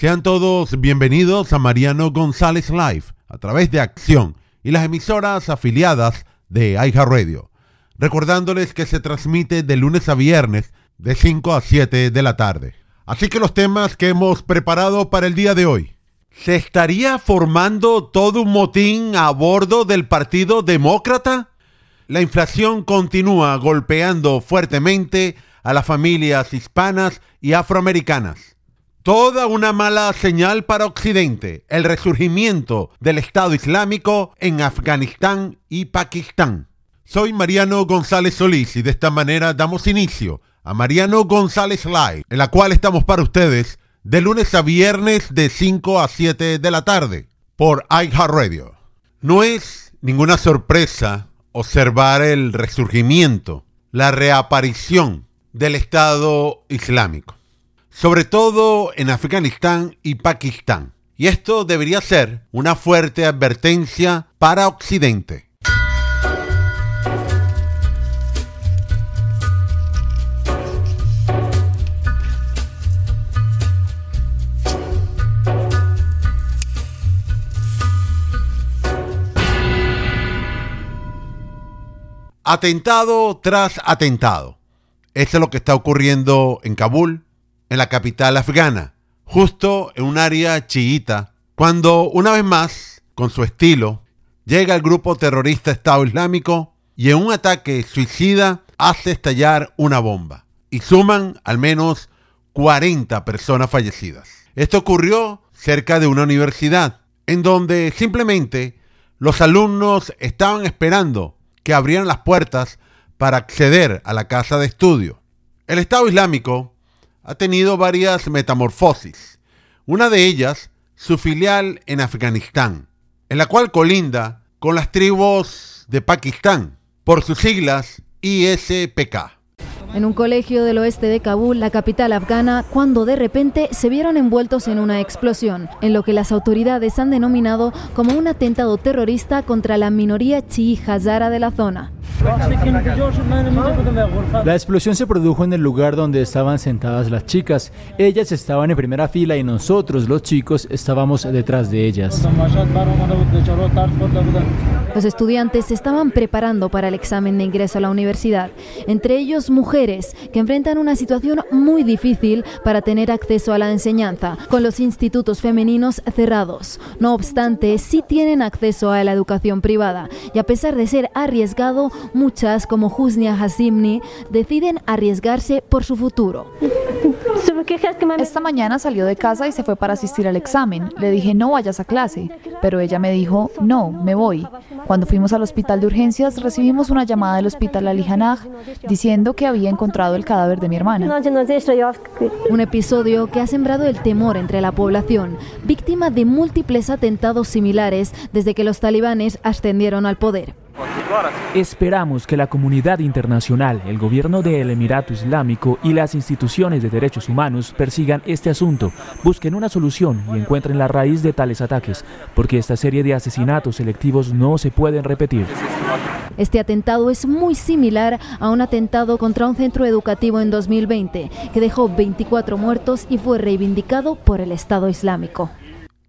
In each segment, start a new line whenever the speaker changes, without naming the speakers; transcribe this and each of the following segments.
Sean todos bienvenidos a Mariano González Live a través de Acción y las emisoras afiliadas de Radio. Recordándoles que se transmite de lunes a viernes de 5 a 7 de la tarde. Así que los temas que hemos preparado para el día de hoy. ¿Se estaría formando todo un motín a bordo del Partido Demócrata? La inflación continúa golpeando fuertemente a las familias hispanas y afroamericanas. Toda una mala señal para Occidente, el resurgimiento del Estado Islámico en Afganistán y Pakistán. Soy Mariano González Solís y de esta manera damos inicio a Mariano González Live, en la cual estamos para ustedes de lunes a viernes de 5 a 7 de la tarde por iHeartRadio. No es ninguna sorpresa observar el resurgimiento, la reaparición del Estado Islámico sobre todo en Afganistán y Pakistán. Y esto debería ser una fuerte advertencia para Occidente. Atentado tras atentado. Esto es lo que está ocurriendo en Kabul, en la capital afgana, justo en un área chiita, cuando una vez más, con su estilo, llega el grupo terrorista Estado Islámico y en un ataque suicida hace estallar una bomba y suman al menos 40 personas fallecidas. Esto ocurrió cerca de una universidad, en donde simplemente los alumnos estaban esperando que abrieran las puertas para acceder a la casa de estudio. El Estado Islámico ha tenido varias metamorfosis. Una de ellas, su filial en Afganistán, en la cual colinda con las tribus de Pakistán, por sus siglas ISPK
en un colegio del oeste de Kabul, la capital afgana, cuando de repente se vieron envueltos en una explosión, en lo que las autoridades han denominado como un atentado terrorista contra la minoría chií hazara de la zona.
La explosión se produjo en el lugar donde estaban sentadas las chicas. Ellas estaban en primera fila y nosotros, los chicos, estábamos detrás de ellas.
Los estudiantes se estaban preparando para el examen de ingreso a la universidad, entre ellos mujeres que enfrentan una situación muy difícil para tener acceso a la enseñanza, con los institutos femeninos cerrados. No obstante, sí tienen acceso a la educación privada y a pesar de ser arriesgado, muchas, como Husnia Hasimni, deciden arriesgarse por su futuro.
Esta mañana salió de casa y se fue para asistir al examen. Le dije, no vayas a clase, pero ella me dijo, no, me voy. Cuando fuimos al hospital de urgencias, recibimos una llamada del hospital Ali diciendo que había encontrado el cadáver de mi hermana.
Un episodio que ha sembrado el temor entre la población, víctima de múltiples atentados similares desde que los talibanes ascendieron al poder.
Esperamos que la comunidad internacional, el gobierno del Emirato Islámico y las instituciones de derechos humanos persigan este asunto, busquen una solución y encuentren la raíz de tales ataques, porque esta serie de asesinatos selectivos no se pueden repetir.
Este atentado es muy similar a un atentado contra un centro educativo en 2020, que dejó 24 muertos y fue reivindicado por el Estado Islámico.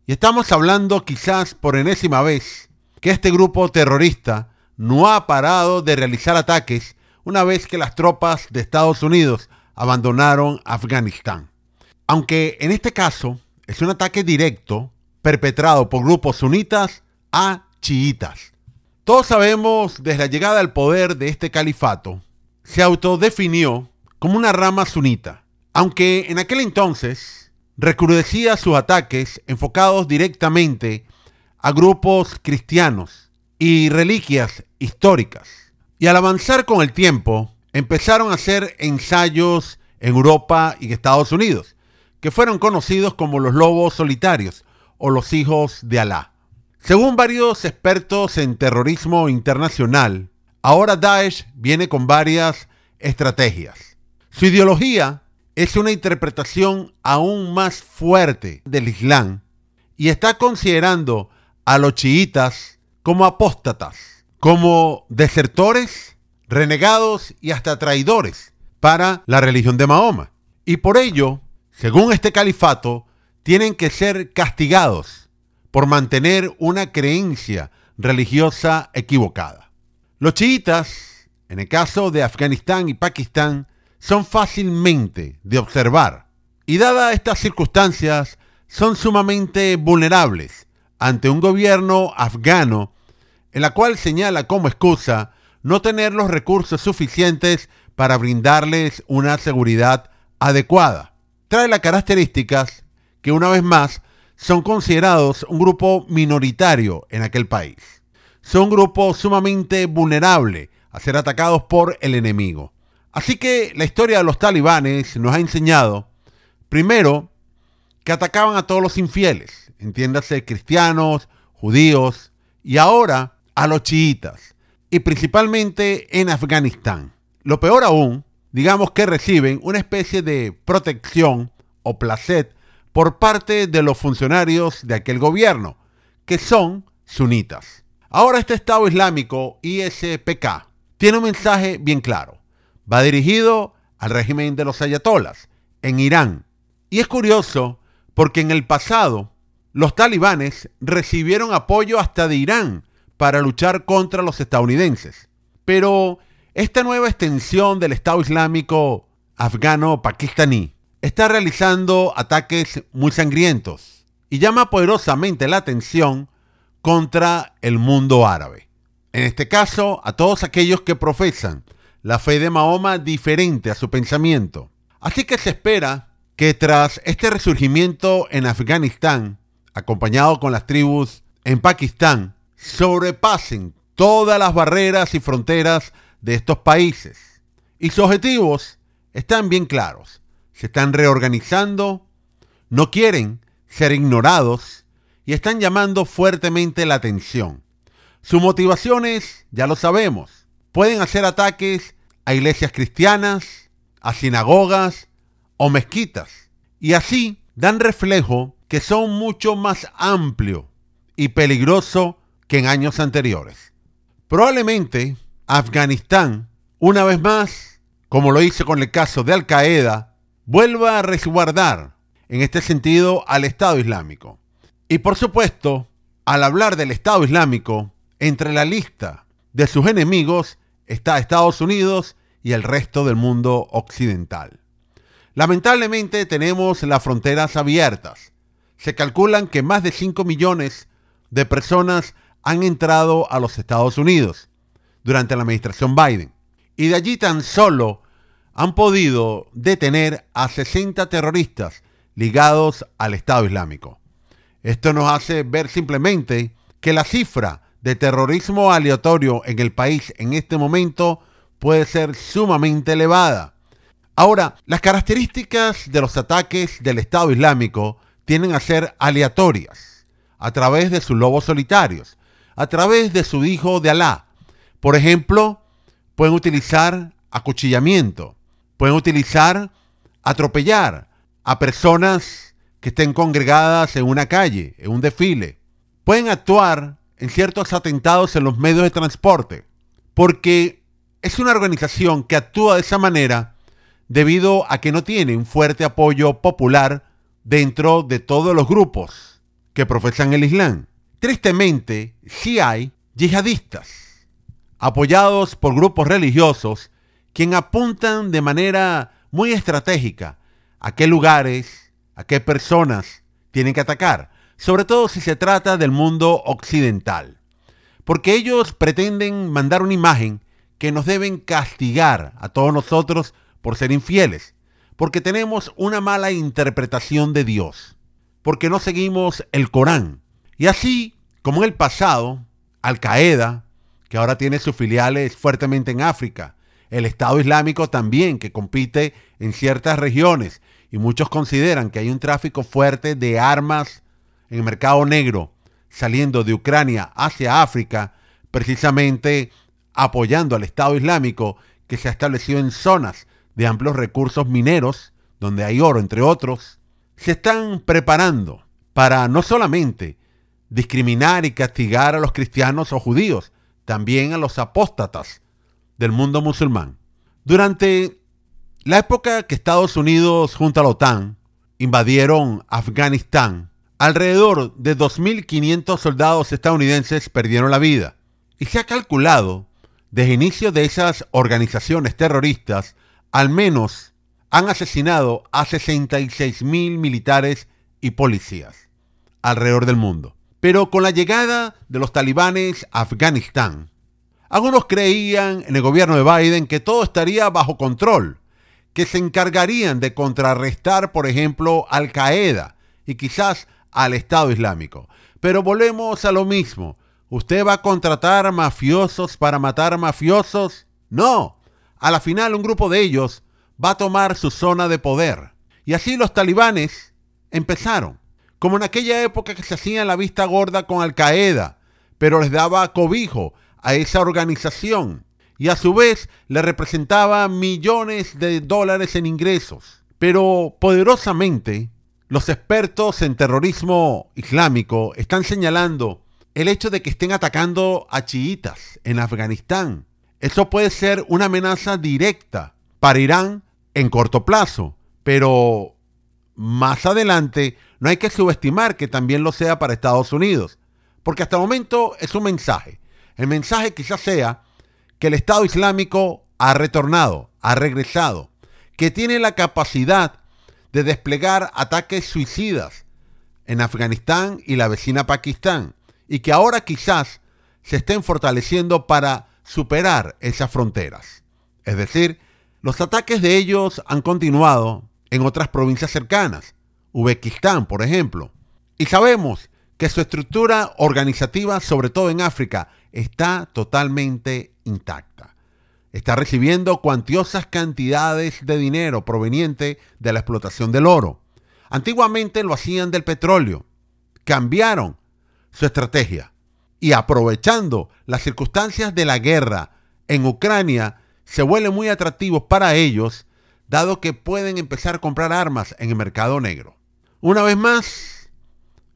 Y estamos hablando quizás por enésima vez que este grupo terrorista no ha parado de realizar ataques una vez que las tropas de Estados Unidos abandonaron Afganistán. Aunque en este caso es un ataque directo perpetrado por grupos sunitas a chiitas. Todos sabemos desde la llegada al poder de este califato, se autodefinió como una rama sunita, aunque en aquel entonces recrudecía sus ataques enfocados directamente a grupos cristianos y reliquias históricas. Y al avanzar con el tiempo, empezaron a hacer ensayos en Europa y Estados Unidos, que fueron conocidos como los lobos solitarios o los hijos de Alá. Según varios expertos en terrorismo internacional, ahora Daesh viene con varias estrategias. Su ideología es una interpretación aún más fuerte del Islam y está considerando a los chiitas como apóstatas, como desertores, renegados y hasta traidores para la religión de Mahoma. Y por ello, según este califato, tienen que ser castigados por mantener una creencia religiosa equivocada. Los chiitas, en el caso de Afganistán y Pakistán, son fácilmente de observar y dadas estas circunstancias son sumamente vulnerables ante un gobierno afgano en la cual señala como excusa no tener los recursos suficientes para brindarles una seguridad adecuada. Trae las características que una vez más son considerados un grupo minoritario en aquel país. Son un grupo sumamente vulnerable a ser atacados por el enemigo. Así que la historia de los talibanes nos ha enseñado, primero, que atacaban a todos los infieles, entiéndase cristianos, judíos, y ahora a los chiitas, y principalmente en Afganistán. Lo peor aún, digamos que reciben una especie de protección o placet por parte de los funcionarios de aquel gobierno, que son sunitas. Ahora este Estado Islámico, ISPK, tiene un mensaje bien claro. Va dirigido al régimen de los ayatolas en Irán. Y es curioso porque en el pasado los talibanes recibieron apoyo hasta de Irán para luchar contra los estadounidenses. Pero esta nueva extensión del Estado Islámico afgano-pakistaní está realizando ataques muy sangrientos y llama poderosamente la atención contra el mundo árabe. En este caso, a todos aquellos que profesan la fe de Mahoma diferente a su pensamiento. Así que se espera que tras este resurgimiento en Afganistán, acompañado con las tribus en Pakistán, sobrepasen todas las barreras y fronteras de estos países. Y sus objetivos están bien claros. Se están reorganizando, no quieren ser ignorados y están llamando fuertemente la atención. Sus motivaciones, ya lo sabemos, pueden hacer ataques a iglesias cristianas, a sinagogas o mezquitas. Y así dan reflejo que son mucho más amplio y peligroso que en años anteriores. Probablemente Afganistán, una vez más, como lo hice con el caso de Al Qaeda, vuelva a resguardar en este sentido al Estado Islámico. Y por supuesto, al hablar del Estado Islámico, entre la lista de sus enemigos está Estados Unidos y el resto del mundo occidental. Lamentablemente tenemos las fronteras abiertas. Se calculan que más de 5 millones de personas han entrado a los Estados Unidos durante la administración Biden. Y de allí tan solo han podido detener a 60 terroristas ligados al Estado Islámico. Esto nos hace ver simplemente que la cifra de terrorismo aleatorio en el país en este momento puede ser sumamente elevada. Ahora, las características de los ataques del Estado Islámico tienen a ser aleatorias, a través de sus lobos solitarios, a través de su hijo de Alá, por ejemplo, pueden utilizar acuchillamiento, pueden utilizar atropellar a personas que estén congregadas en una calle, en un desfile. Pueden actuar en ciertos atentados en los medios de transporte, porque es una organización que actúa de esa manera debido a que no tiene un fuerte apoyo popular dentro de todos los grupos que profesan el Islam. Tristemente, sí hay yihadistas apoyados por grupos religiosos, quien apuntan de manera muy estratégica a qué lugares, a qué personas tienen que atacar, sobre todo si se trata del mundo occidental. Porque ellos pretenden mandar una imagen que nos deben castigar a todos nosotros por ser infieles, porque tenemos una mala interpretación de Dios, porque no seguimos el Corán. Y así como en el pasado, Al Qaeda, que ahora tiene sus filiales fuertemente en África. El Estado Islámico también, que compite en ciertas regiones. Y muchos consideran que hay un tráfico fuerte de armas en el mercado negro saliendo de Ucrania hacia África, precisamente apoyando al Estado Islámico que se ha establecido en zonas de amplios recursos mineros, donde hay oro, entre otros, se están preparando para no solamente discriminar y castigar a los cristianos o judíos, también a los apóstatas del mundo musulmán. Durante la época que Estados Unidos junto a la OTAN invadieron Afganistán, alrededor de 2.500 soldados estadounidenses perdieron la vida. Y se ha calculado, desde inicio de esas organizaciones terroristas, al menos han asesinado a 66.000 militares y policías alrededor del mundo. Pero con la llegada de los talibanes a Afganistán, algunos creían en el gobierno de Biden que todo estaría bajo control, que se encargarían de contrarrestar, por ejemplo, Al Qaeda y quizás al Estado Islámico. Pero volvemos a lo mismo. ¿Usted va a contratar mafiosos para matar mafiosos? No. A la final un grupo de ellos va a tomar su zona de poder. Y así los talibanes empezaron. Como en aquella época que se hacían la vista gorda con Al Qaeda, pero les daba cobijo a esa organización y a su vez le representaba millones de dólares en ingresos. Pero poderosamente, los expertos en terrorismo islámico están señalando el hecho de que estén atacando a chiitas en Afganistán. Eso puede ser una amenaza directa para Irán en corto plazo, pero más adelante no hay que subestimar que también lo sea para Estados Unidos, porque hasta el momento es un mensaje. El mensaje quizás sea que el Estado Islámico ha retornado, ha regresado, que tiene la capacidad de desplegar ataques suicidas en Afganistán y la vecina Pakistán, y que ahora quizás se estén fortaleciendo para superar esas fronteras. Es decir, los ataques de ellos han continuado en otras provincias cercanas, Uzbekistán, por ejemplo, y sabemos que su estructura organizativa, sobre todo en África, está totalmente intacta. Está recibiendo cuantiosas cantidades de dinero proveniente de la explotación del oro. Antiguamente lo hacían del petróleo. Cambiaron su estrategia y aprovechando las circunstancias de la guerra en Ucrania, se vuelve muy atractivo para ellos, dado que pueden empezar a comprar armas en el mercado negro. Una vez más,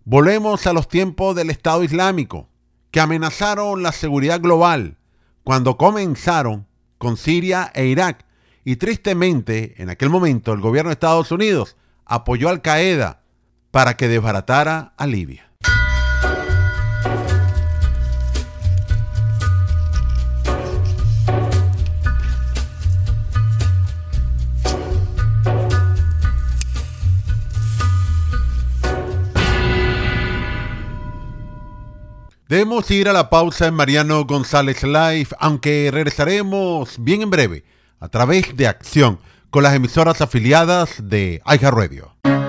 volvemos a los tiempos del Estado Islámico que amenazaron la seguridad global cuando comenzaron con Siria e Irak. Y tristemente, en aquel momento, el gobierno de Estados Unidos apoyó a Al Qaeda para que desbaratara a Libia. Debemos ir a la pausa en Mariano González Live, aunque regresaremos bien en breve a través de Acción con las emisoras afiliadas de iHeartRadio. Radio.